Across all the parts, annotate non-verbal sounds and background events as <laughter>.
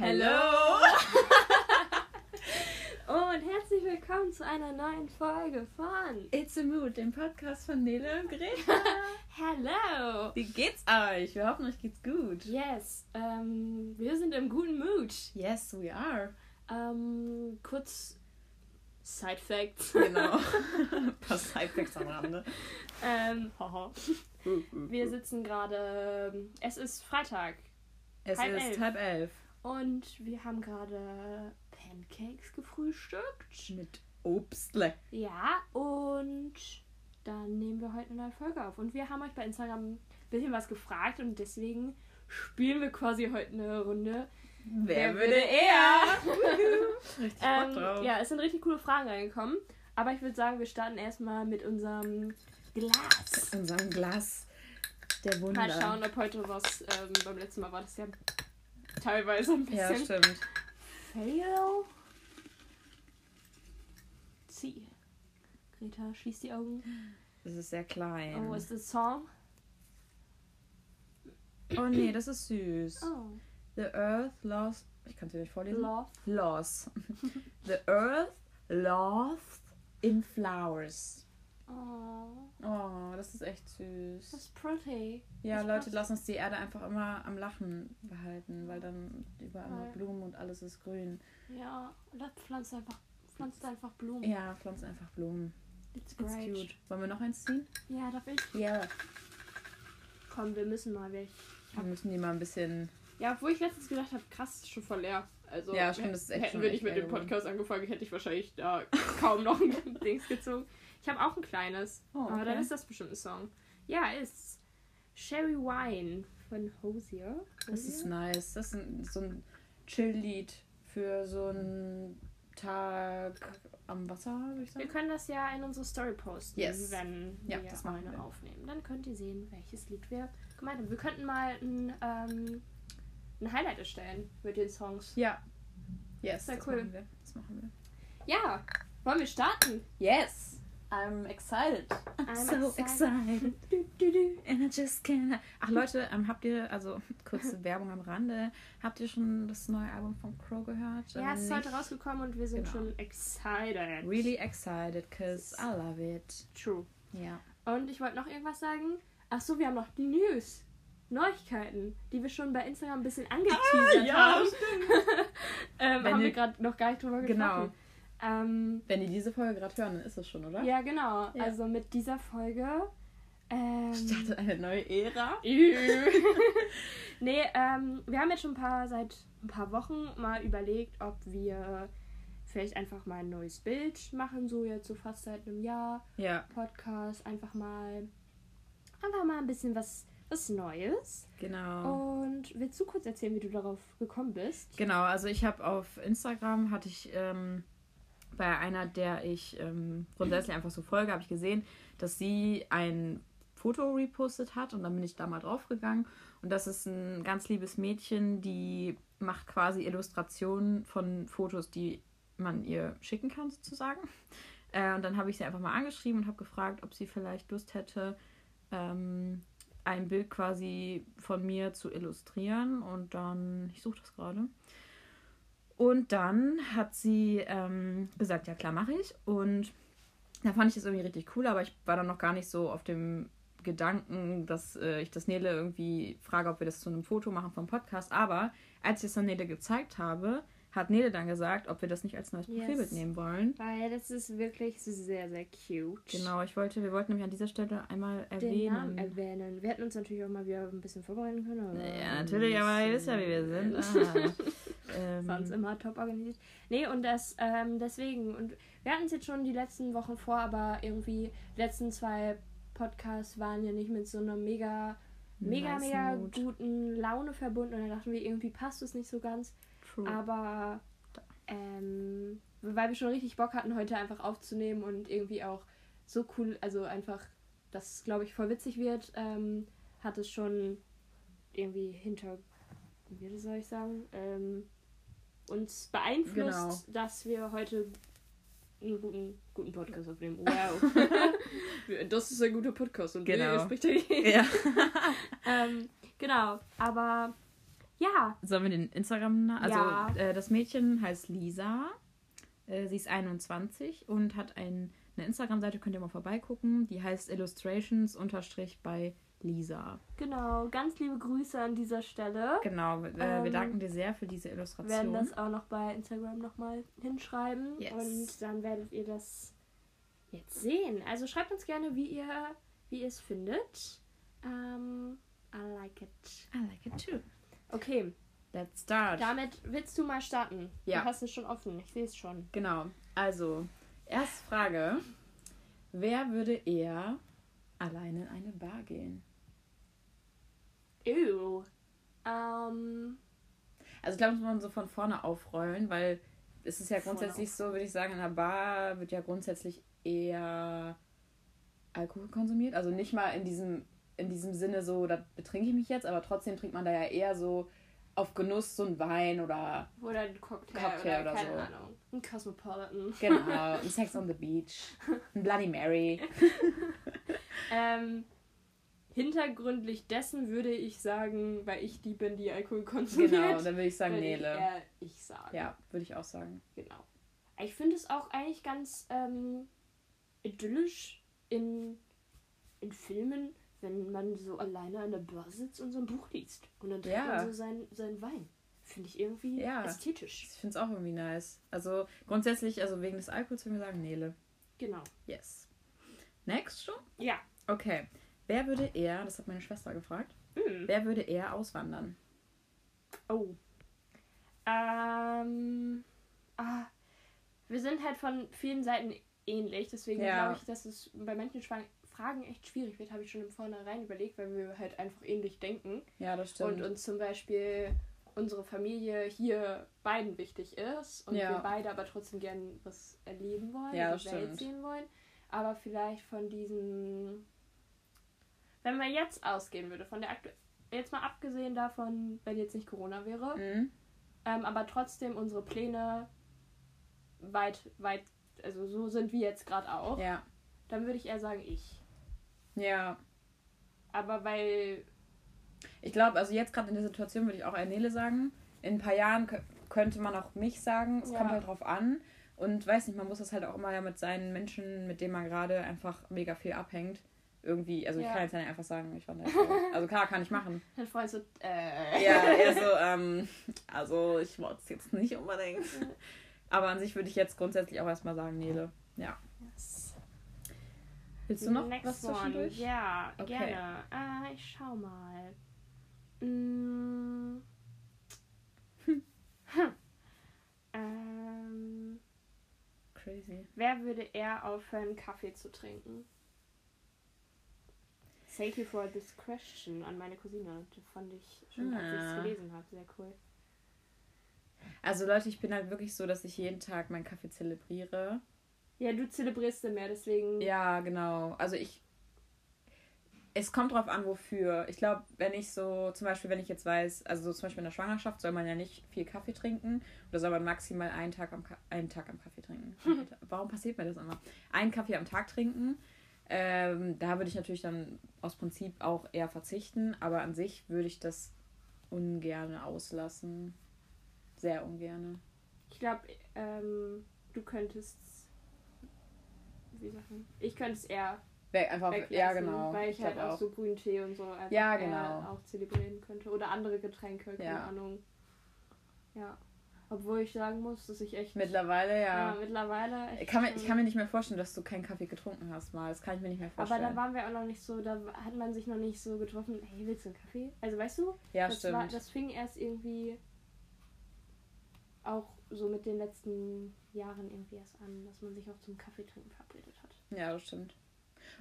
Hallo! <laughs> und herzlich willkommen zu einer neuen Folge von It's a Mood, dem Podcast von Nele und Greta. <laughs> Hello! Wie geht's euch? Wir hoffen, euch geht's gut. Yes, ähm, wir sind im guten Mood. Yes, we are. Ähm, kurz Side Facts. Genau. <laughs> Ein paar Sidefacts am Rande. ähm, wir sitzen gerade, es ist Freitag Es halb ist elf. halb elf. Und wir haben gerade Pancakes gefrühstückt. Mit Obstle. Ja, und dann nehmen wir heute eine neue Folge auf. Und wir haben euch bei Instagram ein bisschen was gefragt und deswegen spielen wir quasi heute eine Runde. Wer, Wer würde eher? <laughs> Richtig Ähm, drauf. ja, es sind richtig coole Fragen reingekommen. Aber ich würde sagen, wir starten erstmal mit unserem Glas. Unserem Glas der Wunder. Mal schauen, ob heute was. Ähm, beim letzten Mal war das ja teilweise ein Ja, bisschen stimmt. fail. Zieh. Greta, schließ die Augen. Das ist sehr klein. Oh, ist das Song? Oh nee, das ist süß. Oh, The Earth lost. Ich kann es dir nicht vorlesen. Love. Lost. <laughs> The Earth lost in flowers. Oh, Oh, das ist echt süß. that's pretty. Ja, Das Leute, passt. lass uns die Erde einfach immer am Lachen behalten, weil dann überall Weil- Blumen und alles ist grün. Ja, oder pflanzt einfach, pflanzt einfach Blumen. Ja, pflanzt einfach Blumen. It's It's great. cute. Wollen wir noch eins ziehen? Ja, darf ich? Ja. Komm, wir müssen mal weg. Wir müssen die mal ein bisschen. Ja, obwohl ich letztens gedacht habe, krass, ist schon voll leer. Also, Ja, stimmt, das ist echt hätten schon wir nicht mit dem. Podcast angefangen, hätte ich wahrscheinlich da kaum noch ein <laughs> Dings gezogen. Ich habe auch ein kleines, Oh, aber dann okay. ist das bestimmt ein Song. Ja, ist Sherry Wine von Hosier. Das ist Hosier? nice. Das ist ein, so ein Chill-Lied für so einen Tag am Wasser, würde ich Wir sagen. können das ja in unsere Story posten, Yes. wenn Ja, wir das machen wir. aufnehmen. Dann könnt ihr sehen, welches Lied wir gemeint haben. Wir könnten mal ein, ähm, ein Highlight erstellen mit den Songs. Ja. Yes, Sehr das cool. machen wir. Das machen wir. Ja, wollen wir starten? Yes! I'm excited. I'm, I'm <laughs> so excited. excited. <laughs> And I just can't. Ach <laughs> Leute, ähm, habt ihr, also kurze Werbung am Rande, habt ihr schon das neue Album von Crow gehört? Ja, Wenn es ist heute rausgekommen und wir sind Genau. schon excited. Really excited, cause I love it. True. Ja. Und ich wollte noch irgendwas sagen. Ach so, wir haben noch die News. Neuigkeiten, die wir schon bei Instagram ein bisschen angeteasert Ah, ja, haben. ähm, Wenn haben wir gerade noch gar nicht drüber Genau. Ähm, Wenn ihr diese Folge gerade hören, dann ist es schon, oder? ja, genau. Ja. Also mit dieser Folge. Ähm, Startet eine neue Ära. <laughs> nee, ähm, wir haben jetzt schon ein paar seit ein paar Wochen mal überlegt, ob wir vielleicht einfach mal ein neues Bild machen, so jetzt so fast seit einem Jahr. Ja, Podcast einfach mal einfach mal ein bisschen was was Neues. genau. Und willst du kurz erzählen, wie du darauf gekommen bist? Genau, also ich habe auf Instagram, hatte ich ähm, bei einer, der ich ähm, grundsätzlich einfach so folge, habe ich gesehen, dass sie ein Foto repostet hat und dann bin ich da mal draufgegangen. Und das ist ein ganz liebes Mädchen, die macht quasi Illustrationen von Fotos, die man ihr schicken kann, sozusagen. Äh, und dann habe ich sie einfach mal angeschrieben und habe gefragt, ob sie vielleicht Lust hätte, ähm, ein Bild quasi von mir zu illustrieren. Und dann, ich suche das gerade. Und dann hat sie ähm, gesagt, ja klar, mache ich. Und da fand ich das irgendwie richtig cool, aber ich war dann noch gar nicht so auf dem Gedanken, dass äh, ich das Nele irgendwie frage, ob wir das zu einem Foto machen vom Podcast. Aber als ich es dann Nele gezeigt habe, hat Nele dann gesagt, ob wir das nicht als neues Yes. Profilbild nehmen wollen. Weil das ist wirklich sehr, sehr cute. Genau, ich wollte, wir wollten nämlich an dieser Stelle einmal Den Namen erwähnen. erwähnen. Wir hätten uns natürlich auch mal wieder ein bisschen vorbereiten können. Aber ja, natürlich, aber ihr wisst ja, wie wir sind. Ah. <laughs> ähm, Sonst immer top organisiert. Nee, und das, ähm, deswegen, und wir hatten es jetzt schon die letzten Wochen vor, aber irgendwie die letzten zwei Podcasts waren ja nicht mit so einer mega, mega, nice mega mood. guten Laune verbunden und dann dachten wir, irgendwie passt es nicht so ganz. True. Aber ähm, weil wir schon richtig Bock hatten, heute einfach aufzunehmen und irgendwie auch so cool, also einfach, dass es, glaube ich, voll witzig wird, ähm, hat es schon irgendwie hinter, wie soll ich sagen, ähm, uns beeinflusst, Genau. dass wir heute einen guten, guten Podcast aufnehmen. <laughs> Wow. das ist ein guter Podcast und Genau. er spricht dagegen. ja. <laughs> ähm, genau, aber Ja. Sollen wir den Instagram... Also Ja. äh, das Mädchen heißt Lisa. Äh, sie ist 21 und hat ein, eine Instagram-Seite, könnt ihr mal vorbeigucken. Die heißt Illustrations unterstrich bei Lisa. Genau, ganz liebe Grüße an dieser Stelle. Genau, äh, Ähm, wir danken dir sehr für diese Wir Illustration. werden das auch noch bei Instagram nochmal hinschreiben. Yes. Und dann werdet ihr das jetzt sehen. Also schreibt uns gerne, wie ihr, wie ihr es findet. Ähm, I like it. I like it too. Okay, Let's start. damit willst du mal starten. Ja. Du hast es schon offen. Ich sehe es schon. Genau. Also, erste Frage. Wer würde eher alleine in eine Bar gehen? Ew. Ähm, Also, ich glaube, das muss man so von vorne aufrollen, weil es ist ja grundsätzlich so, würde ich sagen, in einer Bar wird ja grundsätzlich eher Alkohol konsumiert. Also nicht mal in diesem, in diesem Sinne so, da betrinke ich mich jetzt, aber trotzdem trinkt man da ja eher so auf Genuss so ein Wein oder oder ein Cocktail, Cocktail oder, oder keine so. Ahnung. Ein Cosmopolitan. genau, <laughs> ein Sex on the Beach, ein Bloody Mary. <laughs> Ähm, hintergründlich dessen würde ich sagen, weil ich die bin, die Alkohol konsumiert. Genau, dann würde ich sagen würde ich Nele. eher ich sagen. Ja, würde ich auch sagen. Genau. Ich finde es auch eigentlich ganz ähm, idyllisch in, in Filmen, wenn man so alleine an der Bar sitzt und so ein Buch liest. Und dann trinkt Ja. man so seinen sein Wein. Finde ich irgendwie Ja. ästhetisch. Ich finde es auch irgendwie nice. Also grundsätzlich, also wegen des Alkohols würde ich sagen Nele. Genau. Yes. Next schon? Ja. Okay. Wer würde eher, das hat meine Schwester gefragt, Mm. wer würde eher auswandern? Oh. Ähm. Ah. Wir sind halt von vielen Seiten ähnlich, deswegen Ja. glaube ich, dass es bei manchen Fragen echt schwierig wird, habe ich schon im Vornherein überlegt, weil wir halt einfach ähnlich denken Ja, das stimmt. und uns zum Beispiel unsere Familie hier beiden wichtig ist und Ja. wir beide aber trotzdem gern was erleben wollen, Ja, die Welt stimmt. sehen wollen. Aber vielleicht von diesen, wenn man jetzt ausgehen würde, von der aktu jetzt mal abgesehen davon, wenn jetzt nicht Corona wäre, Mhm. ähm, aber trotzdem unsere Pläne weit, weit, also so sind wir jetzt gerade auch, Ja. dann würde ich eher sagen ich. Ja. Aber weil, Ich glaube, also jetzt gerade in der Situation würde ich auch eher Nele sagen. In ein paar Jahren kö- könnte man auch mich sagen. Es Ja. kommt halt drauf an. Und weiß nicht, man muss das halt auch immer ja mit seinen Menschen, mit denen man gerade einfach mega viel abhängt. Irgendwie, also ich Ja. kann jetzt ja nicht einfach sagen, ich jetzt aus. <laughs> Also klar, kann ich machen. dein Freund so, äh. Ja, eher so, ähm, also ich wollte es jetzt nicht unbedingt. Aber an sich würde ich jetzt grundsätzlich auch erstmal sagen, Nele. Ja. Yes. Willst du noch Next was one. zwischendurch? Ja, Okay. gerne. Äh, ich schau mal. Mm. Hm. Ähm, Crazy. wer würde eher aufhören, Kaffee zu trinken? Thank you for this question an meine Cousine. Das fand ich schon, als ich Ah. es gelesen habe, sehr cool. Also Leute, ich bin halt wirklich so, dass ich jeden Tag meinen Kaffee zelebriere. Ja, du zelebrierst den mehr, deswegen. Ja, genau. Also ich. Es kommt drauf an, wofür. Ich glaube, wenn ich so, zum Beispiel, wenn ich jetzt weiß, also so zum Beispiel in der Schwangerschaft soll man ja nicht viel Kaffee trinken. Oder soll man maximal einen Tag am, einen Tag am Kaffee trinken. <laughs> Warum passiert mir das immer? Einen Kaffee am Tag trinken. Ähm, da würde ich natürlich dann aus Prinzip auch eher verzichten. Aber an sich würde ich das ungerne auslassen. Sehr ungerne. Ich glaube, ähm, du könntest. Wie sagt man? Ich könnte es eher Weg, einfach, ja, genau. weil ich, halt glaub auch so grünen Tee und so einfach Ja, genau. auch zelebrieren könnte. Oder andere Getränke, keine Ja. Ahnung. Ja. Obwohl ich sagen muss, dass ich echt. Mittlerweile, ja. ja. mittlerweile. Ich Echt kann, mir, ich kann mir nicht mehr vorstellen, dass du keinen Kaffee getrunken hast mal. Das kann ich mir nicht mehr aber vorstellen. da waren wir auch noch nicht so, da hat man sich noch nicht so getroffen, hey, willst du einen Kaffee? Also weißt du, ja, das, stimmt. war, das fing erst irgendwie auch so mit den letzten Jahren irgendwie erst an, dass man sich auch zum Kaffeetrinken verabredet hat. ja, das stimmt.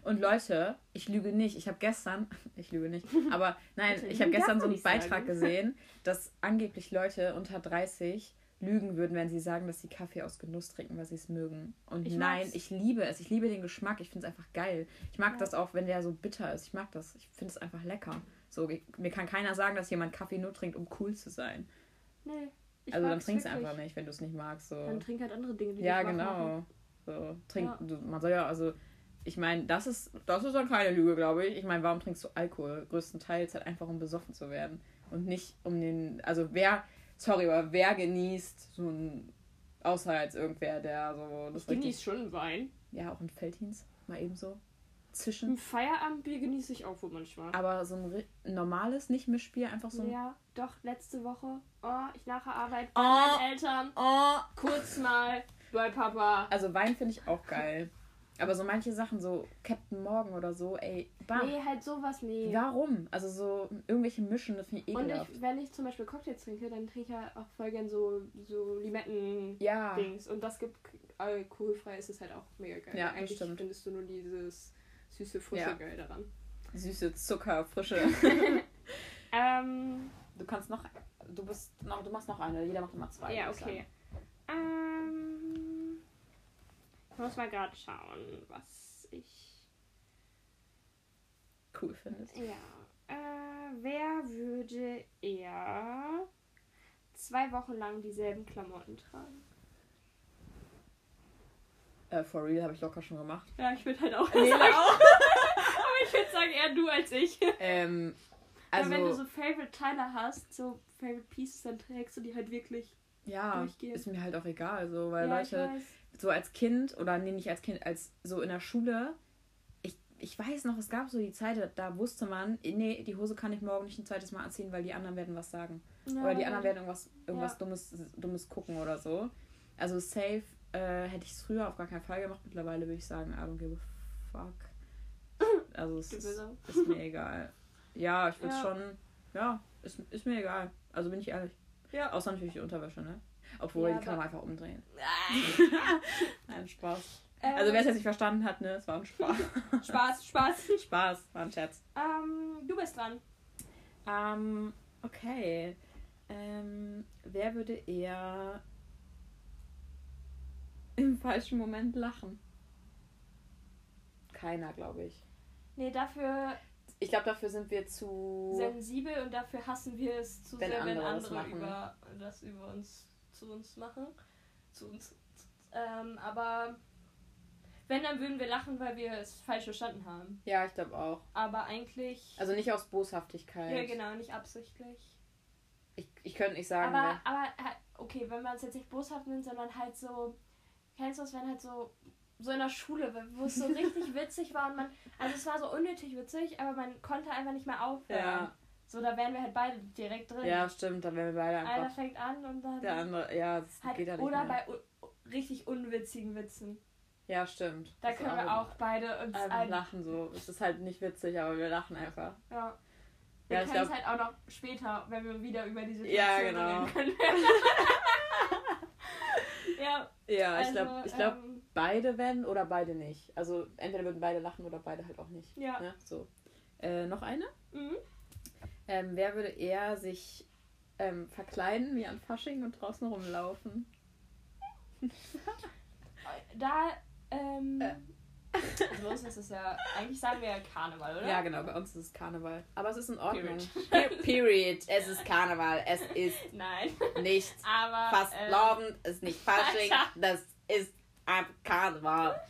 Und Leute, ich lüge nicht. Ich habe gestern, <laughs> ich lüge nicht, <laughs> aber nein, ich habe gestern so einen Beitrag gesehen, dass angeblich Leute unter 30 lügen würden, wenn sie sagen, dass sie Kaffee aus Genuss trinken, weil sie es mögen. Und Ich nein, mag's. ich liebe es. Ich liebe den Geschmack. Ich finde es einfach geil. Ich mag Ja. das auch, wenn der so bitter ist. Ich mag das. Ich finde es einfach lecker. So, mir kann keiner sagen, dass jemand Kaffee nur trinkt, um cool zu sein. Nee. Ich also dann trinkst du wirklich. einfach nicht, wenn du es nicht magst. So. Dann trink halt andere Dinge, die Ja, machen. genau. So, trink, Ja. du, man soll ja, also, ich meine, das ist, das ist dann keine Lüge, glaube ich. Ich meine, warum trinkst du Alkohol? Größtenteils halt einfach, um besoffen zu werden. Und nicht um den. Also wer. Sorry, aber wer genießt so ein. Außer jetzt irgendwer, der so. Das ich genieße schon Wein. Ja, auch ein Felddienst. Mal ebenso. Ein Zischen. Feierabendbier genieße ich auch wohl manchmal. Aber so ein normales, nicht Mischbier, einfach so ein. Ja, doch, letzte Woche. Oh, ich nachher Arbeit bei Oh. meinen Eltern. Oh! Kurz mal bei Papa. Also Wein finde ich auch geil. Aber so manche Sachen, so Captain Morgan oder so, ey, bah. Nee, halt sowas, nee. Warum? Also so irgendwelche Mischen, das finde ich Und ekelhaft. ich, wenn ich zum Beispiel Cocktails trinke, dann trinke ich ja auch voll gern so, so Limetten-Dings. ja, Und das gibt alkoholfrei, ist es halt auch mega geil. Ja, Eigentlich stimmt. findest du nur dieses süße Frische Ja. geil daran. süße Zucker, frische. <laughs> Ähm, du kannst noch, du bist noch, du machst noch eine. Jeder macht immer zwei. ja, okay. Ähm, ich muss mal gerade schauen, was ich. Cool findest. Ja. Äh, wer würde eher zwei Wochen lang dieselben Klamotten tragen? Äh, for real habe ich locker schon gemacht. Ja, ich würde halt auch Nee, sagen. auch. <laughs> Aber ich würde sagen, eher du als ich. ähm, Also, wenn du also so Favorite Teile hast, so Favorite Pieces, dann trägst du die halt wirklich. ja, durchgehen. ist mir halt auch egal, so weil ja, Leute so als Kind oder nee, nicht als Kind, als so in der Schule. Ich, ich weiß noch, es gab so die Zeit, da wusste man, nee, die Hose kann ich morgen nicht ein zweites Mal anziehen, weil die anderen werden was sagen. Ja, Oder die anderen werden irgendwas, irgendwas Ja. Dummes, Dummes gucken oder so. Also safe äh, hätte ich es früher auf gar keinen Fall gemacht. Mittlerweile würde ich sagen, I don't give a fuck. Also es ist, ist mir egal. Ja, ich würde Ja. schon, ja, ist, ist mir egal. Also bin ich ehrlich. Ja. Außer natürlich die Unterwäsche, ne? Obwohl, Ja, die kann man einfach umdrehen. <laughs> Nein, Spaß. Ähm, Also wer es jetzt nicht verstanden hat, ne, es war ein Spaß. <laughs> Spaß, Spaß. <laughs> Spaß, war ein Scherz. Ähm, du bist dran. Ähm, okay. Ähm, wer würde eher im falschen Moment lachen? Keiner, glaube ich. Nee, dafür Ich glaube, dafür sind wir zu. sensibel und dafür hassen wir es zu Wenn sehr, wenn andere das andere über das über uns zu uns machen. Zu uns. Ähm, aber wenn, dann würden wir lachen, weil wir es falsch verstanden haben. Ja, ich glaube auch. Aber eigentlich. Also nicht aus Boshaftigkeit. ja, genau, nicht absichtlich. Ich, ich könnte nicht sagen. Aber, ne? aber halt, okay, wenn man es jetzt nicht boshaft nimmt, sondern halt so, kennst du es, wenn halt so, so in der Schule, wo es so richtig <laughs> witzig war und man, also es war so unnötig witzig, aber man konnte einfach nicht mehr aufhören. Ja. So, da wären wir halt beide direkt drin. Ja, stimmt, dann wären wir beide Einer einfach. fängt an und dann. Der andere, ja, das halt, geht ja nicht. oder mehr. bei u- richtig unwitzigen Witzen. Ja, stimmt. Da Das können wir auch beide uns einfach ein, lachen so. Es ist halt nicht witzig, aber wir lachen einfach. Ja. Wir Ja, können es halt auch noch später, wenn wir wieder über die Situation Ja, genau. reden können. <laughs> <laughs> ja, Ja, also, ich glaube, ich glaub, ähm, beide werden oder beide nicht. Also entweder würden beide lachen oder beide halt auch nicht. ja. Ne? So. Äh, noch eine? Mhm. Ähm, wer würde eher sich ähm, verkleiden wie an Fasching und draußen rumlaufen? <laughs> Da, ähm. Äh. Bei uns ist es ja, eigentlich sagen wir ja Karneval, oder? Ja, genau, bei uns ist es Karneval. Aber es ist in Ordnung. Period. Period. Es ist Karneval. Es ist <laughs> Nein. nicht Aber. fast ähm, es ist nicht Fasching. Alter. <laughs> Das ist einfach Karneval.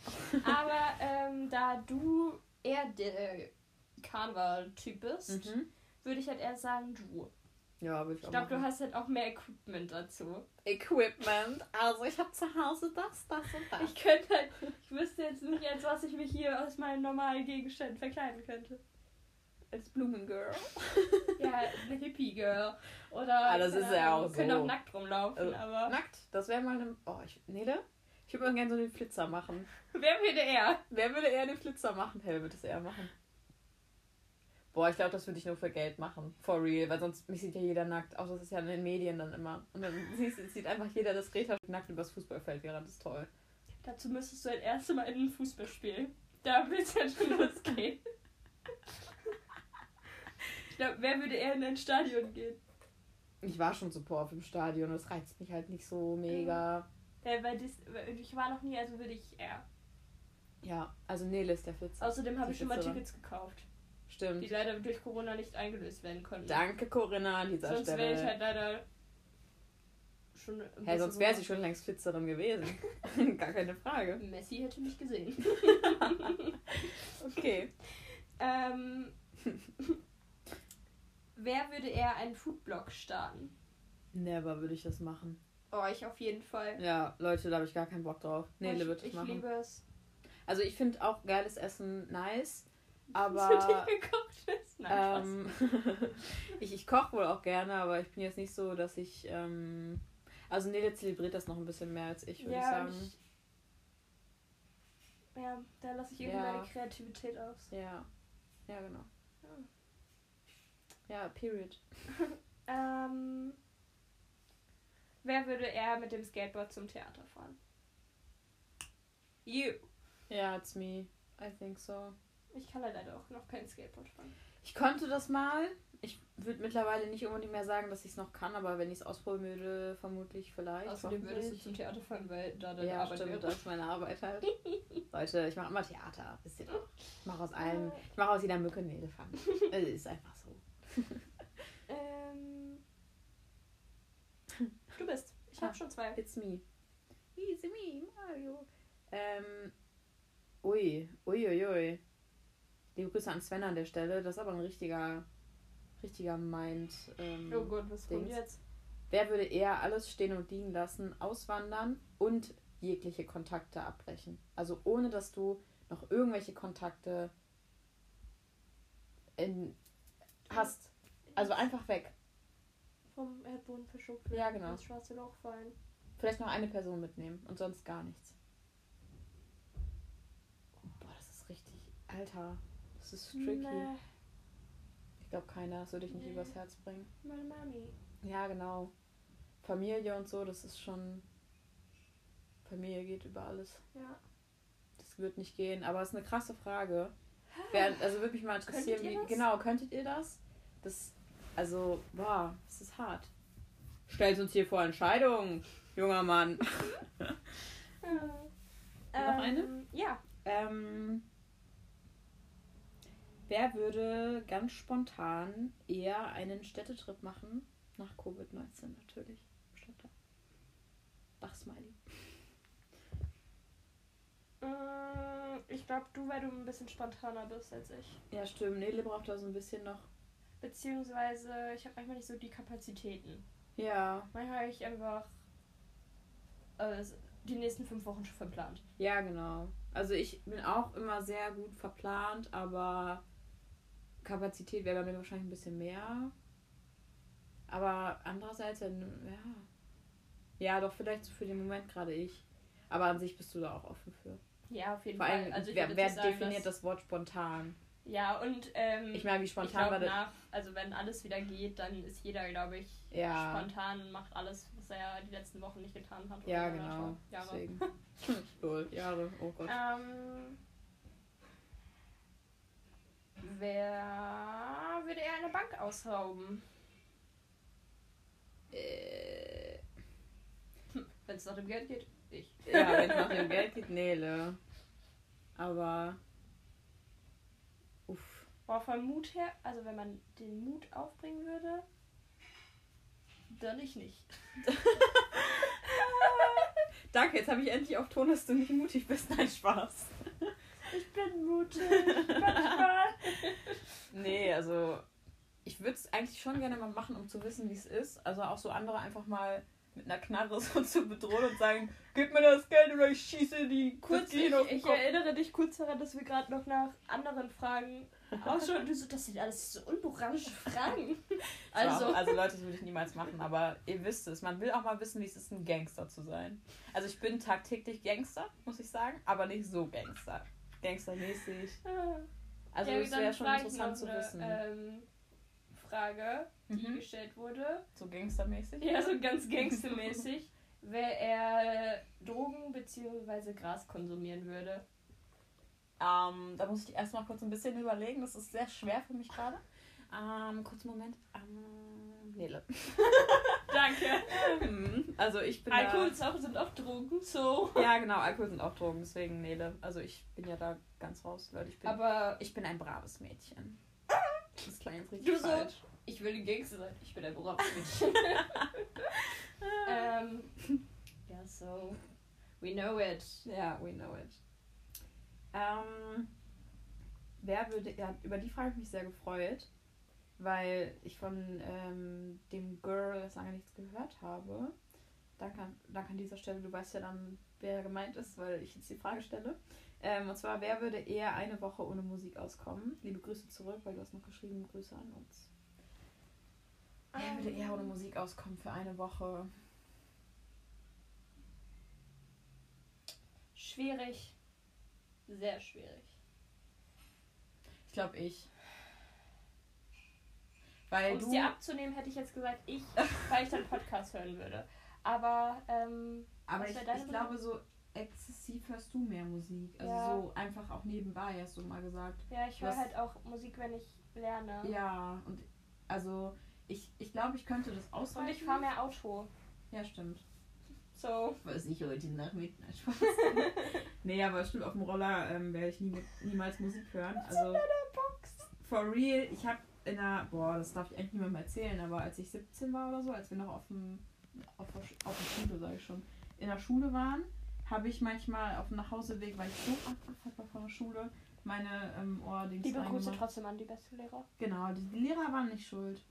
Aber ähm, da du eher der Karneval-Typ bist, Mhm. würde ich halt eher sagen, du. Ja, würde ich, Ich glaube, du hast halt auch mehr Equipment dazu. Equipment. Also ich habe zu Hause das, das und das. Ich könnte halt, ich wüsste jetzt nicht, als was ich mich hier aus meinen normalen Gegenständen verkleiden könnte. als Blumengirl. <laughs> Ja, eine Hippie-Girl. Oder. Ah, das ist ja auch Können so. auch nackt rumlaufen, Also, aber. Nackt. Das wäre mal eine. Oh, ich, Nele? Ich würde mal gerne so den Flitzer machen. <laughs> Wer würde er? Wer würde eher den Flitzer machen? Hey, wer würde es eher machen? Boah, ich glaube, das würde ich nur für Geld machen. For real. Weil sonst mich sieht ja jeder nackt. Außer es ist ja in den Medien dann immer. Und dann <laughs> sieht einfach jeder das Greta nackt übers Fußballfeld wäre. Das ist toll. Dazu müsstest du halt erst mal in ein Fußballspiel. Da willst du ja schon losgehen. Ich glaube, wer würde eher in ein Stadion gehen? Ich war schon super oft im Stadion. Das reizt mich halt nicht so mega. Ja, weil das, ich war noch nie, also würde ich eher. Ja, also Nele ist der Flitzer. Außerdem habe ich schon mal. Tickets gekauft, Stimmt. die leider durch Corona nicht eingelöst werden konnten. Danke, Corinna, an dieser Sonst wäre Stelle. ich halt leider schon. Hey, sonst wäre sie schon längst Flitzerin gewesen. <laughs> Gar keine Frage. Messi hätte mich gesehen. <laughs> Okay. ähm, wer würde eher einen Foodblog starten? Never würde ich das machen. Oh, ich auf jeden Fall. Ja, Leute, da habe ich gar keinen Bock drauf. Nee, ich, würde ich, ich machen. liebe es. Also ich finde auch geiles Essen nice, Das für aber dich gekocht ist. Nein, ähm, <laughs> ich, ich koche wohl auch gerne, aber ich bin jetzt nicht so, dass ich ähm, also Nele zelebriert das noch ein bisschen mehr als ich, würde ich Ja, sagen. und ich, ja, da lasse ich irgendwie Ja. meine Kreativität aus. Ja. Ja, genau. Ja. Ja, period. <laughs> Ähm, wer würde eher mit dem Skateboard zum Theater fahren? You. Ja, it's me. I think so. Ich kann leider auch noch kein Skateboard fahren. Ich konnte das mal. Ich würde mittlerweile nicht unbedingt mehr sagen, dass ich es noch kann, aber wenn ich es ausprobieren würde, vermutlich vielleicht. Außerdem würdest du zum Theater fahren, weil da deine Ja, Arbeit stimmt, das ist meine Arbeit halt. <laughs> Leute, ich mache immer Theater, wisst ihr doch. Ich mache aus allem, ich mache aus jeder Mücke einen Elefant. Es ist einfach so. <laughs> Ähm, du bist. Ich habe Ah. schon zwei. It's me. It's me, Mario. Ähm, ui, ui, ui, ui. Liebe Grüße an Sven an der Stelle. Das ist aber ein richtiger, richtiger Mind. Ähm, Oh Gott, was kommt jetzt? Wer würde eher alles stehen und liegen lassen, auswandern und jegliche Kontakte abbrechen? Also ohne, dass du noch irgendwelche Kontakte in, hast. Also einfach weg. Vom Erdboden verschoben. Ja, genau. Ins schwarze Loch fallen. Vielleicht noch eine Person mitnehmen und sonst gar nichts. Boah, das ist richtig. Alter, das ist tricky. Nee, Ich glaube, keiner. Das würde ich nicht Nee. übers Herz bringen. meine Mami. Ja, genau. Familie und so, das ist schon. Familie geht über alles. Ja. Das wird nicht gehen, aber es ist eine krasse Frage. Wer, also würde mich mal interessieren, wie. Genau, könntet ihr das? Das. Also, boah, das ist hart. Stellt uns hier vor Entscheidungen, junger Mann. <laughs> Noch eine? Ja. Ähm, wer würde ganz spontan eher einen Städtetrip machen? Nach Covid-19 natürlich. Statt da. Lachsmiley. Mm, Ich glaube, du, weil du ein bisschen spontaner bist als ich. Ja, stimmt. Nele braucht da so ein bisschen noch. Beziehungsweise, ich habe manchmal nicht so die Kapazitäten. Ja, Manchmal habe ich einfach äh, die nächsten fünf Wochen schon verplant. ja, genau. Also ich bin auch immer sehr gut verplant, aber Kapazität wäre bei mir wahrscheinlich ein bisschen mehr. Aber andererseits, ja. Ja, doch vielleicht so für den Moment gerade ich. Aber an sich bist du da auch offen für. Ja, auf jeden Vor Fall. allem, Also ich wer, wer sagen, definiert das Wort spontan? Ja, und ähm, Ich meine, wie spontan war glaube das? nach, also wenn alles wieder geht, dann ist jeder, glaube ich, Ja. spontan und macht alles, was er die letzten Wochen nicht getan hat. Ja, genau. Jahre. Deswegen. <laughs> Jahre, oh Gott. Ähm, wer würde eher eine Bank ausrauben? Äh, Wenn es nach dem Geld geht, ich. ja, wenn es nach dem Geld geht, Nele. Aber. Uff. Boah, vom Mut her, also wenn man den Mut aufbringen würde, dann ich nicht. <laughs> Danke, jetzt habe ich endlich auf Ton, dass du nicht mutig bist. Nein, Spaß. Ich bin mutig, manchmal. <laughs> Nee, also. Ich würde es eigentlich schon gerne mal machen, um zu wissen, wie es ist. Also auch so andere einfach mal mit einer Knarre <laughs> so zu bedrohen und sagen, gib mir das Geld oder ich schieße die Kurz, ich, ich erinnere dich kurz daran, dass wir gerade noch nach anderen Fragen ausschauen. Du so, das sind alles so unmoralische Fragen. <laughs> Also, Also, also Leute, das würde ich niemals machen, aber ihr wisst es. Man will auch mal wissen, wie es ist, ein Gangster zu sein. Also ich bin tagtäglich Gangster, muss ich sagen, aber nicht so Gangster. Gangstermäßig. Also ja, es dann wäre schon interessant zu eine, wissen. Ähm, Frage, die Mhm. gestellt wurde. so gangstermäßig. Ja, so ganz gangstermäßig. <laughs> wer er Drogen bzw. Gras konsumieren würde. Ähm, da muss ich erstmal kurz ein bisschen überlegen. Das ist sehr schwer für mich gerade. Ähm, kurzen Moment. Ähm, Nele. <laughs> Danke. Hm, also ich bin Alkohol auch, sind auch Drogen, so. da... Ja, genau. Alkohol sind auch Drogen, deswegen Nele. Also ich bin ja da ganz raus, Leute. Ich bin, Aber ich bin ein braves Mädchen. <laughs> Das klang jetzt richtig Du so- falsch. ich will ein Gangster sein. Ich bin ein braves <laughs> Mädchen. ähm, ja, so. We know it. Ja, we know it. Ähm, wer würde, ja, über die Frage habe ich mich sehr gefreut. Weil ich von ähm, dem Girl lange nichts gehört habe. Danke, an- danke an dieser Stelle, du weißt ja dann, wer gemeint ist, weil ich jetzt die Frage stelle. Ähm, und zwar, wer würde eher eine Woche ohne Musik auskommen? Liebe Grüße zurück, weil du hast noch geschrieben, Grüße an uns. Wer würde eher ohne Musik auskommen für eine Woche? Schwierig. Sehr schwierig. Ich glaube ich. Weil Um es du. dir abzunehmen, hätte ich jetzt gesagt, ich, <laughs> weil ich dann Podcast hören würde. Aber, ähm, Aber ich, ich glaube, so exzessiv hörst du mehr Musik. Also Ja. so einfach auch nebenbei, hast du mal gesagt. ja, ich höre halt auch Musik, wenn ich lerne. Ja, und also ich, ich glaube, ich könnte das ausreichen. Und ich fahre mehr Auto. Ja, stimmt. So. Was ich heute Nachmittag <laughs> Spaß. nee, aber stimmt, auf dem Roller ähm, werde ich nie, niemals Musik hören. Also Box. for real, ich habe in der, boah, das darf ich eigentlich niemandem erzählen, aber als ich 17 war oder so, als wir noch auf dem, auf auf der Schule, sage ich schon, in der Schule waren, habe ich manchmal auf dem Nachhauseweg, weil ich so abgefuckt war von der Schule, meine ähm, Ohrdings Liebe Grüße trotzdem an die beste Lehrer. Genau, die, die Lehrer waren nicht schuld.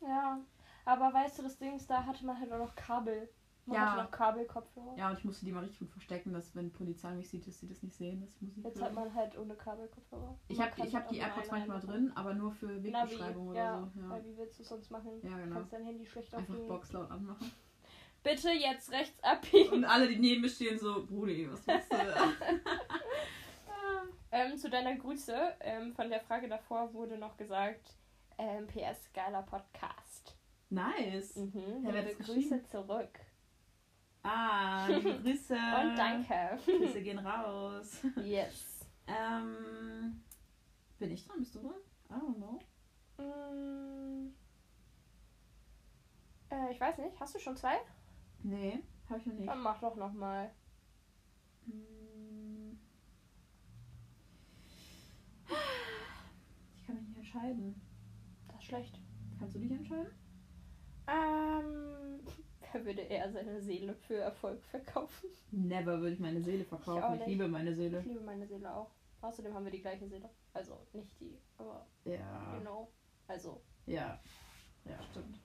Ja. Aber weißt du, das Ding ist, da hatte man halt auch noch Kabel. Man Ja. hatte noch Kabelkopfhörer. Ja, und ich musste die mal richtig gut verstecken, dass wenn Polizei mich sieht, dass sie das nicht sehen, dass ich Musik Jetzt höre. hat man halt ohne Kabelkopfhörer. Ich habe ich hab die AirPods manchmal drin, aber nur für Wegbeschreibung oder ja, so. Ja, Weil wie willst du es sonst machen? ja Du genau. kannst dein Handy schlecht auf Einfach. Box laut anmachen. Bitte jetzt rechts <laughs> abbiegen. Und alle, die neben mir stehen, so, Brudi, was machst du da? <laughs> <laughs> Ähm, zu deiner Grüße, ähm, von der Frage davor wurde noch gesagt, ähm, PS, geiler Podcast. nice. Mhm, Ja, Grüße zurück. Ah, <laughs> Grüße. Und danke. Grüße gehen raus. yes. Ähm, bin ich dran? Bist du dran? I don't know. Mm, äh, ich weiß nicht, hast du schon zwei? Nee, habe ich noch nicht. Dann mach doch nochmal. Hm. Ich kann mich nicht entscheiden. Das ist schlecht. Kannst du dich entscheiden? <laughs> Würde eher seine Seele für Erfolg verkaufen? Never würde ich meine Seele Ich verkaufen. Ich, nicht. liebe meine Seele. Ich liebe meine Seele auch. Außerdem haben wir die gleiche Seele. Also nicht die, aber Ja. you know. Also, Ja. Ja, stimmt.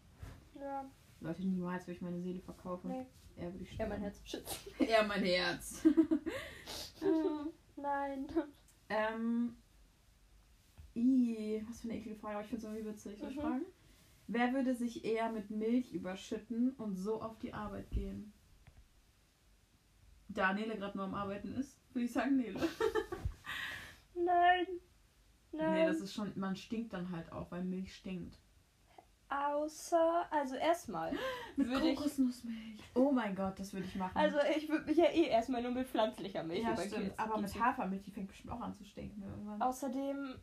ja, Leute, niemals würde ich meine Seele verkaufen. nee. Eher würde ich sterben. <laughs> mein Herz schützt. Eher mein Herz. Nein. ähm. I, was für eine eklige Frage, aber ich finde es irgendwie witzig. Soll ich Mhm. fragen? Wer würde sich eher mit Milch überschütten und so auf die Arbeit gehen? Da Nele gerade nur am Arbeiten ist, würde ich sagen Nele. Nein. <laughs> Nein. Nee, das ist schon, man stinkt dann halt auch, weil Milch stinkt. Außer, also erstmal. <gasps> Mit Kokosnussmilch. Oh mein Gott, das würde ich machen. Also ich würde mich ja eh erstmal nur mit pflanzlicher Milch ja, stimmt. Aber mit Hafermilch, die fängt bestimmt auch an zu stinken irgendwann. Außerdem,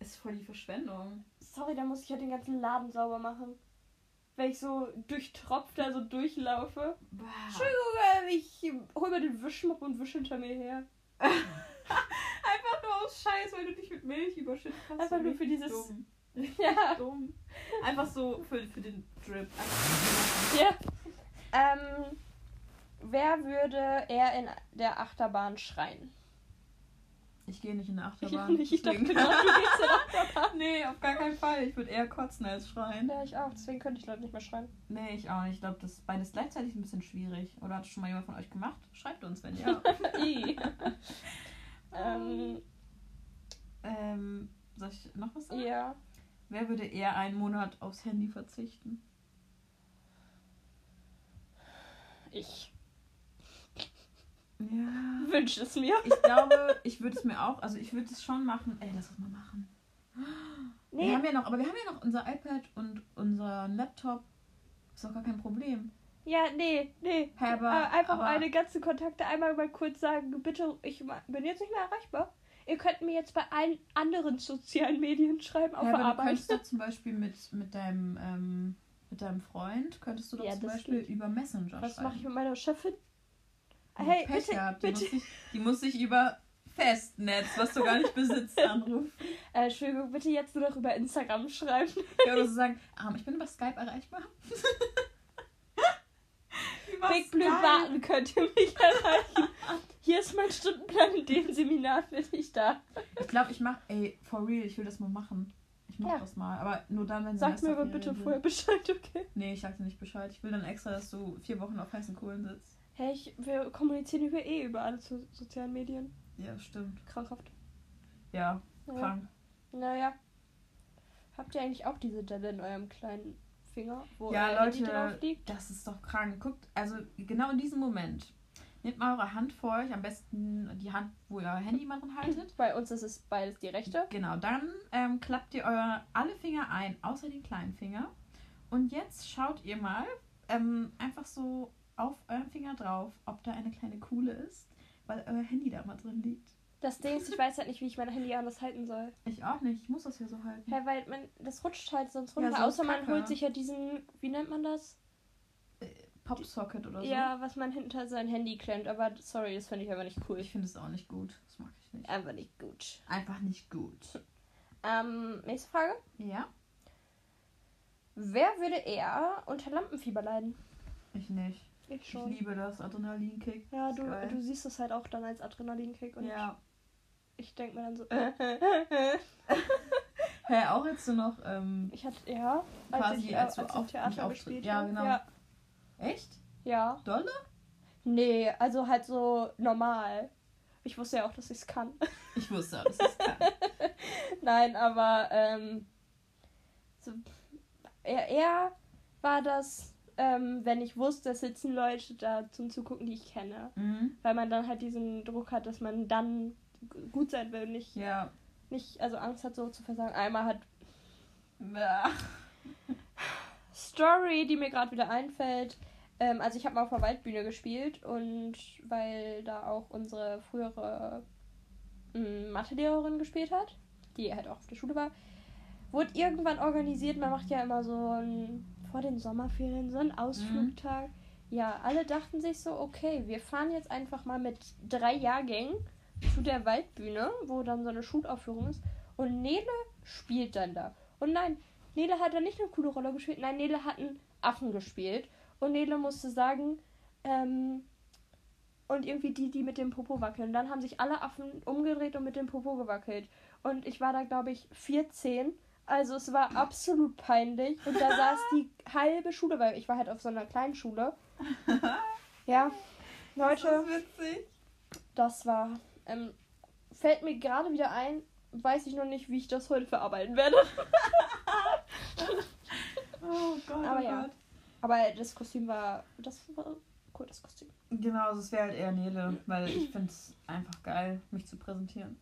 Ist voll die Verschwendung. Sorry, da muss ich ja den ganzen Laden sauber machen. Wenn ich so durchtropft da so durchlaufe. Bah. Entschuldigung, ich hol mir den Wischmopp und wisch hinter mir her. <laughs> Einfach nur aus Scheiß, weil du dich mit Milch überschüttet hast. Einfach nur für dieses- Dumm. <laughs> Ja. dumm. Einfach so für, für den Drip. ja. Ähm, wer würde eher in der Achterbahn schreien? Ich gehe nicht in eine Ich Achterbahn. nicht. Ich dachte gerade, du gehst in die <laughs> Achterbahn. nee, auf gar keinen Fall. Ich würde eher kotzen als schreien. Ja, ich auch. Deswegen könnte ich Leute nicht mehr schreien. Nee, ich auch nicht. Ich glaube, das ist beides gleichzeitig ein bisschen schwierig. Oder hat das schon mal jemand von euch gemacht? Schreibt uns, wenn ja. <laughs> <laughs> Ähm, ähm, soll ich noch was sagen? ja. Wer würde eher einen Monat aufs Handy verzichten? Ich Ja. wünsche es mir. Ich glaube, ich würde es mir auch, also ich würde es schon machen. Ey, lass es mal machen. Wir Nee, haben ja noch, aber wir haben ja noch unser iPad und unser Laptop. Ist doch gar kein Problem. ja, nee, nee. Hä, aber- Äh, Einfach aber- meine ganzen Kontakte einmal mal kurz sagen, bitte, ich bin jetzt nicht mehr erreichbar. Ihr könnt mir jetzt bei allen anderen sozialen Medien schreiben, auf Ja, der aber du Arbeit. könntest doch <laughs> zum Beispiel mit, mit deinem ähm, mit deinem Freund, könntest du doch Ja, zum Beispiel geht. über Messenger Was schreiben. mache ich mit meiner Chefin? Ja, Hey, Pech bitte, gehabt. Die, bitte. Muss sich, die muss sich über Festnetz, was du gar nicht besitzt, anrufen. <laughs> Äh, Entschuldigung, bitte jetzt nur noch über Instagram schreiben. Ja, oder so <laughs> sagen, ähm, ich bin über Skype erreichbar. <laughs> über Big Blue warten könnt ihr mich erreichen. Hier ist mein Stundenplan, in dem Seminar bin ich da. Ich glaube, ich mach, ey, for real, ich will das mal machen. Ich mach Ja. das mal. Aber nur dann, wenn Sag mir aber bitte vorher Bescheid, okay? Nee, ich sag dir nicht Bescheid. Ich will dann extra, dass du vier Wochen auf heißen Kohlen sitzt. Hey, ich, wir kommunizieren über eh über alle so sozialen Medien. Ja, stimmt. Krankhaft. Ja, krank. Naja. Habt ihr eigentlich auch diese Delle in eurem kleinen Finger, wo Ja, euer Handy Leute, drauf liegt? Das ist doch krank. Guckt, also genau in diesem Moment. Nehmt mal eure Hand vor euch, am besten die Hand, wo ihr euer Handy mal drin haltet. Bei uns ist es beides die rechte. Genau, dann ähm, klappt ihr eure alle Finger ein, außer den kleinen Finger. Und jetzt schaut ihr mal ähm, einfach so auf euren Finger drauf, ob da eine kleine Kuhle ist, weil euer Handy da mal drin liegt. Das Ding ist, ich weiß halt nicht, wie ich mein Handy anders halten soll. Ich auch nicht, ich muss das hier so halten. Ja, weil man, das rutscht halt sonst Ja, runter. so Außer man holt sich ja diesen, wie nennt man das? Popsocket oder so. Ja, was man hinter sein Handy klemmt. Aber sorry, das finde ich einfach nicht cool. Ich finde es auch nicht gut. Das mag ich nicht. Einfach nicht gut. Einfach nicht gut. Ähm, nächste Frage. Ja? Wer würde eher unter Lampenfieber leiden? Ich nicht. Ich Ich schon. liebe das Adrenalinkick. Ja, du, du siehst es halt auch dann als Adrenalinkick und Ja. ich denke mir dann so. <laughs> Hä, auch jetzt du noch, ähm, ich hatte, ja, als Quasi, ich, als als du ich auf- Theater gespielt Ja, genau. Ja, echt? ja. Dolle? Nee, also halt so normal. Ich wusste ja auch, dass ich es kann. <laughs> Ich wusste, aber das ist kann. <laughs> Nein, aber ähm, so, eher, eher war das, ähm, wenn ich wusste, es sitzen Leute da zum Zugucken, die ich kenne. mhm. Weil man dann halt diesen Druck hat, dass man dann gut sein will. Nicht, Ja. nicht also Angst hat, so zu versagen. Einmal hat. Story, die mir gerade wieder einfällt. Ähm, also ich habe mal auf der Waldbühne gespielt und weil da auch unsere frühere ähm, Mathelehrerin gespielt hat, die halt auch auf der Schule war, wurde irgendwann organisiert, man macht ja immer so ein, vor den Sommerferien so einen Ausflugtag. Ja, alle dachten sich so, okay, wir fahren jetzt einfach mal mit drei Jahrgängen zu der Waldbühne, wo dann so eine Schulaufführung ist. Und Nele spielt dann da. Und nein, Nele hat da nicht eine coole Rolle gespielt, nein, Nele hat einen Affen gespielt. Und Nele musste sagen, ähm, und irgendwie die, die mit dem Popo wackeln. Dann haben sich alle Affen umgedreht und mit dem Popo gewackelt. Und ich war da, glaube ich, 14. Also es war absolut peinlich. Und da saß die <laughs> halbe Schule, weil ich war halt auf so einer kleinen Schule. <laughs> Ja, Das Leute, ist witzig. das war. Ähm, fällt mir gerade wieder ein, weiß ich noch nicht, wie ich das heute verarbeiten werde. <laughs> Oh Gott, Aber oh ja. Gott. Aber das Kostüm war. Das war cool, das Kostüm. Genau, also es wäre halt eher Nele, weil ich finde es einfach geil, mich zu präsentieren.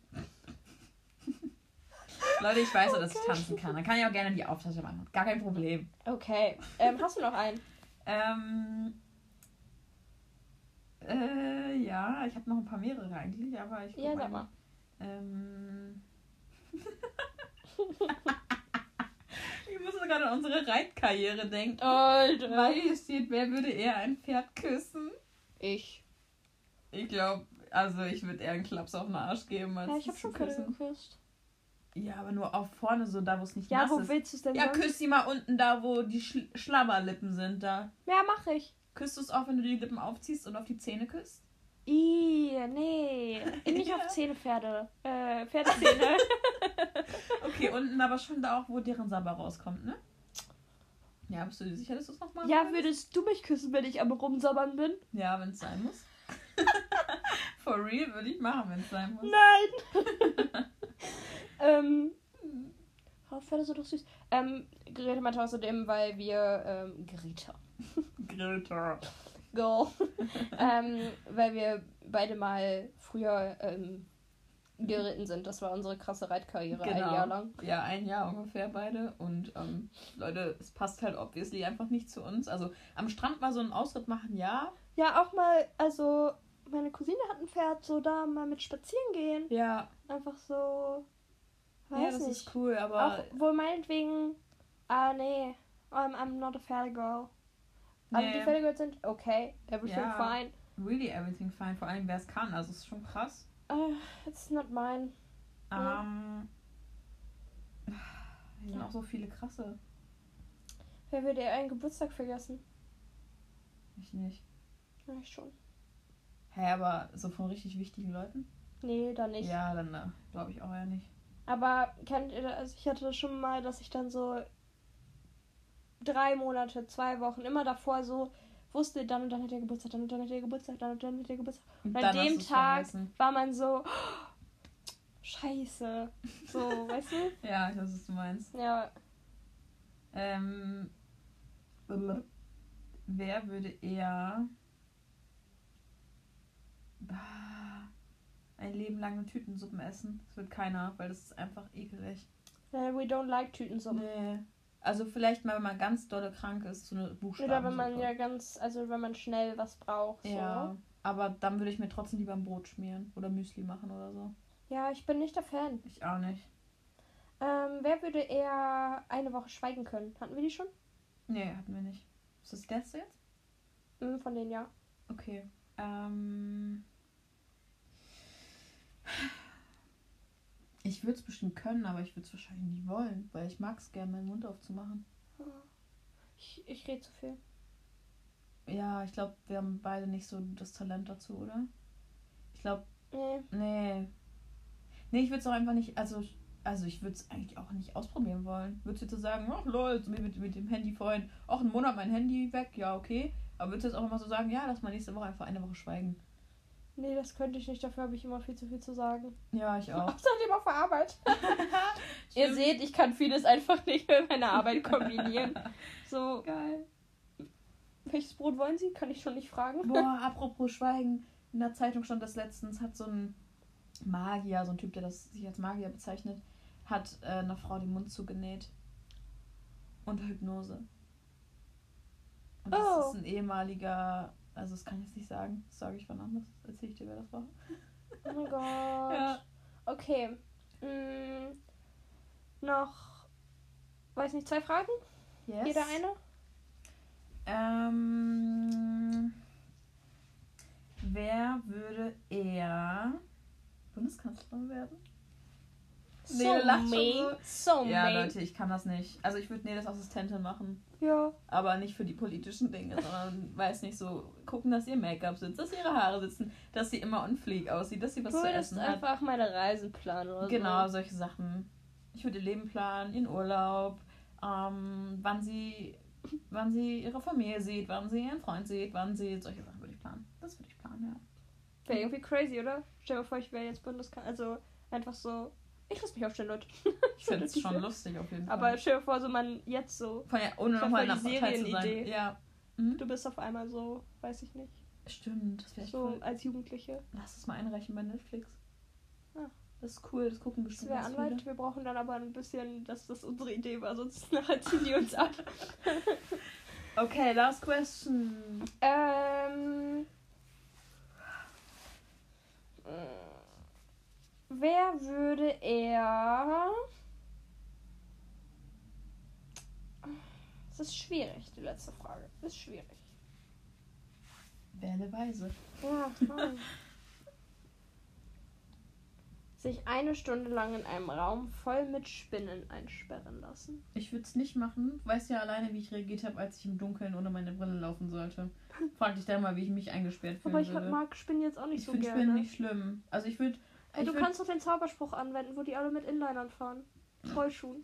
Leute, ich weiß ja, dass ich tanzen kann. Dann kann ich auch gerne die Auftasche machen. Gar kein Problem. Okay. Ähm, hast du noch einen? Ähm. Äh, ja, ich habe noch ein paar mehrere eigentlich, aber ich. Ja, sag mal. Ähm. <laughs> ich muss gerade an unsere Reitkarriere denken. Alter. Weil hier steht, wer würde eher ein Pferd küssen? Ich. Ich glaube, also ich würde eher einen Klaps auf den Arsch geben, als Ja, ich habe schon Pferde küssen. geküsst. Ja, aber nur auf vorne, so da, wo es nicht Ja, nass wo ist. willst du es denn Ja, sonst? küss sie mal unten da, wo die Schl Schlabberlippen sind, da. Ja, mach ich. Küsst du es auch, wenn du die Lippen aufziehst und auf die Zähne küsst? Ih, nee. <laughs> Nicht Ja. auf Zähne, Pferde. Äh, Pferdezähne. <laughs> <laughs> Okay, unten aber schon da auch, wo deren Sabber rauskommt, ne? Ja, bist du dir sicher, dass du es noch machen ja, willst? würdest du mich küssen, wenn ich am Rumsabbern bin? Ja, wenn es sein muss. For real würde ich machen, wenn es sein muss. Nein. Ähm. Oh, Pferde sind doch süß. Ähm, Greta meinte außerdem, weil wir, ähm, Greta. <laughs> Greta. Girl. <laughs> ähm, weil wir beide mal früher, ähm, geritten sind. Das war unsere krasse Reitkarriere ein Genau. Jahr lang. Ja, ein Jahr ungefähr beide. Und ähm, Leute, es passt halt obviously einfach nicht zu uns. Also am Strand mal so einen Ausritt machen, ja. Ja, auch mal, also, meine Cousine hat ein Pferd, so da mal mit spazieren gehen. Ja, Einfach so. Weiß ja das nicht. ist cool, aber Auch wohl meinetwegen. Ah, nee. I'm, I'm not a Pferdegirl. Aber Nee. die Pferdegirls sind okay. Everything Ja. fine. really everything fine. Vor allem, wer es kann. Also es ist schon krass. Uh, it's not mine. Ja. Ähm, <sighs> hier sind Ja. auch so viele krasse. Wer würde einen Geburtstag vergessen? Ich nicht. Ja, ich schon. Hä, aber so von richtig wichtigen Leuten? Nee, da nicht. Ja, dann äh, glaube ich auch eher nicht. Aber kennt ihr, das? also ich hatte das schon mal, dass ich dann so drei Monate, zwei Wochen, immer davor so wusste, dann und dann hat er Geburtstag, dann und dann hat er Geburtstag, dann und dann hat er Geburtstag. Und, Und an dem Tag vergessen. war man so, scheiße. So, <laughs> weißt du? Ja, ich weiß, was du meinst. Ja, Ähm, wer würde eher bah, ein Leben lang Tütensuppen essen? Das wird keiner, weil das ist einfach ekelig. äh, we don't like Tütensuppen. Nee. Also vielleicht mal, wenn man ganz dolle krank ist, so eine Buchstaben. Oder wenn man ja ganz, also wenn man schnell was braucht. So. Ja, aber dann würde ich mir trotzdem lieber ein Brot schmieren oder Müsli machen oder so. ja, ich bin nicht der Fan. Ich auch nicht. Ähm, wer würde eher eine Woche schweigen können? Hatten wir die schon? Nee, hatten wir nicht. Ist das letzte jetzt? Mhm, von denen ja. Okay. Ähm. Ich würde es bestimmt können, aber ich würde es wahrscheinlich nicht wollen, weil ich mag es gerne, meinen Mund aufzumachen. Ich, ich rede zu viel. Ja, ich glaube, wir haben beide nicht so das Talent dazu, oder? Ich glaube, Nee. nee. Nee, ich würde es auch einfach nicht, also, also ich würde es eigentlich auch nicht ausprobieren wollen. Würdest du jetzt so sagen, ach lol, so mit, mit dem Handy vorhin, auch einen Monat mein Handy weg, ja, okay. Aber würdest du jetzt auch immer so sagen, ja, lass mal nächste Woche einfach eine Woche schweigen. Nee, das könnte ich nicht. Dafür habe ich immer viel zu viel zu sagen. Ja, ich <laughs> auch. Außerdem auf der Arbeit. <laughs> <laughs> Ihr seht, ich kann vieles einfach nicht mit meiner Arbeit kombinieren. So, Geil. welches Brot wollen Sie? Kann ich schon nicht fragen. Boah, apropos Schweigen. In der Zeitung stand das letztens, hat so ein Magier, so ein Typ, der das sich als Magier bezeichnet, hat äh, einer Frau den Mund zugenäht. Unter Hypnose. Und das Oh. ist ein ehemaliger, also das kann ich jetzt nicht sagen, das sage ich wann anders. Erzähl ich dir, wer das war. Oh mein <laughs> Gott. Okay. Mm, noch, weiß nicht, zwei Fragen? Yes. Jeder eine? Ähm, wer würde eher Bundeskanzlerin werden? Nee, so du lachst schon me. So Ja. Leute, ich kann das nicht. Also ich würde Neles Assistentin machen. Ja. Aber nicht für die politischen Dinge, sondern weiß nicht so, gucken, dass ihr Make-up sitzt, dass ihre Haare sitzen, dass sie immer on fleek aussieht, dass sie was Du zu essen hat. einfach meine Reisen planen oder Genau, so. solche Sachen. Ich würde ihr Leben planen, ihren Urlaub, ähm, wann sie wann sie ihre Familie sieht, wann sie ihren Freund sieht, wann sie solche Sachen würde ich planen. Das würde ich planen, ja. Wäre irgendwie crazy, oder? Stell dir mal vor, ich wäre jetzt Bundeskanzler. Also einfach so. Ich lasse mich aufstellen, Leute. <laughs> Ich finde es schon lustig auf jeden Fall. Aber stell dir vor, so man jetzt so. Von ja, ohne Das nochmal die Partei zu sein. Serienidee. Ja. Mhm. Du bist auf einmal so, weiß ich nicht. Stimmt, das wäre echt So cool. als Jugendliche. Lass es mal einreichen bei Netflix. Ah. Das ist cool, das gucken Das bestimmt wäre ganz Anwalt. Wir brauchen dann aber ein bisschen, dass das unsere Idee war, sonst <laughs> nachher ziehen die uns ab. <laughs> Okay, last question. Ähm. Wer würde er. Das ist schwierig, die letzte Frage. Das ist schwierig. Wähle weise. Ja, toll. <laughs> Sich eine Stunde lang in einem Raum voll mit Spinnen einsperren lassen. Ich würde es nicht machen. Du weißt ja alleine, wie ich reagiert habe, als ich im Dunkeln ohne meine Brille laufen sollte. Frag dich dann mal, wie ich mich eingesperrt fühlen Aber ich würde. mag Spinnen jetzt auch nicht ich so finde gerne. Spinnen nicht schlimm. Also ich würde. Ey, du kannst doch den Zauberspruch anwenden, wo die alle mit Inlinern fahren. Rollschuhen.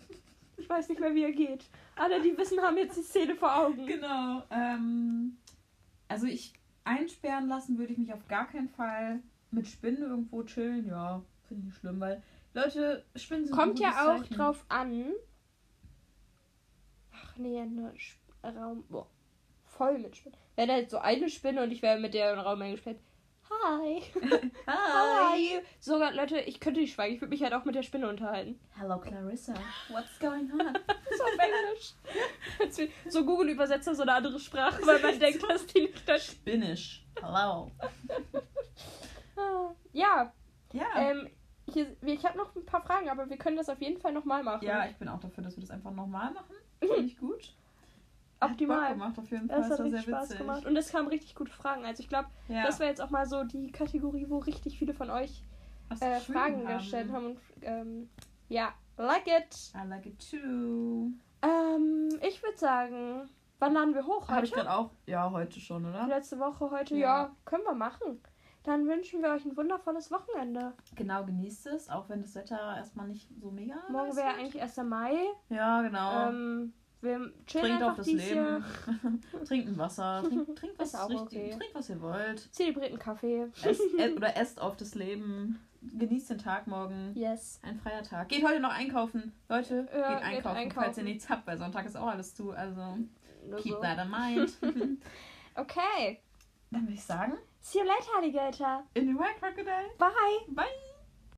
Ich weiß nicht mehr, wie er geht. Alle, die wissen, haben jetzt die Szene vor Augen. Genau. Ähm, also ich einsperren lassen würde ich mich auf gar keinen Fall. Mit Spinnen irgendwo chillen, ja, finde ich nicht schlimm, weil Leute, Spinnen sind Kommt ja auch Zeichen. drauf an. Ach nee, ein Raum. Boah, voll mit Spinnen. Wäre da jetzt so eine Spinne und ich wäre mit der im Raum eingesperrt. Hi. <laughs> Hi. Sogar, Leute, ich könnte nicht schweigen. Ich würde mich halt auch mit der Spinne unterhalten. Hello Clarissa, what's going on? <laughs> So auf Englisch. So Google-Übersetzer so eine andere Sprache, weil man <laughs> denkt, dass die nicht das. Spinnisch. Hello. Ja, Ja. ähm, hier, ich habe noch ein paar Fragen, aber wir können das auf jeden Fall nochmal machen. ja, ich bin auch dafür, dass wir das einfach nochmal machen. Finde ich gut. Hat Bock Optimal. gemacht auf jeden Fall. Das hat war richtig sehr Spaß witzig. gemacht. Und es kamen richtig gute Fragen. Also ich glaube, Ja. das wäre jetzt auch mal so die Kategorie, wo richtig viele von euch äh, Fragen gestellt haben. Und ähm, ja, like it. I like it too. Ähm, ich würde sagen, wann laden wir hoch? Habe ich Heute? gerade auch. Ja, heute schon, oder? Letzte Woche, heute? Ja. Ja. können wir machen. dann wünschen wir euch ein wundervolles Wochenende. Genau, genießt es, auch wenn das Wetter erstmal nicht so mega Morgen wäre eigentlich 1. Mai. Ja, genau. Ähm, wir Trinkt auf das Leben. <laughs> Trinkt ein Wasser. Trinkt, trinkt <laughs> was richtig. okay. Trinkt, was ihr wollt. Zelebriert einen Kaffee. Esst, <laughs> e- oder esst auf das Leben. Genießt den Tag morgen. Yes. Ein freier Tag. Geht heute noch einkaufen. Leute, Ja, geht geht einkaufen, falls einkaufen. ihr nichts habt, weil Sonntag ist auch alles zu. Also, Nur keep so. that in mind. Okay. Dann würde ich sagen, See you later, Alligator. in the white crocodile. Bye. Bye.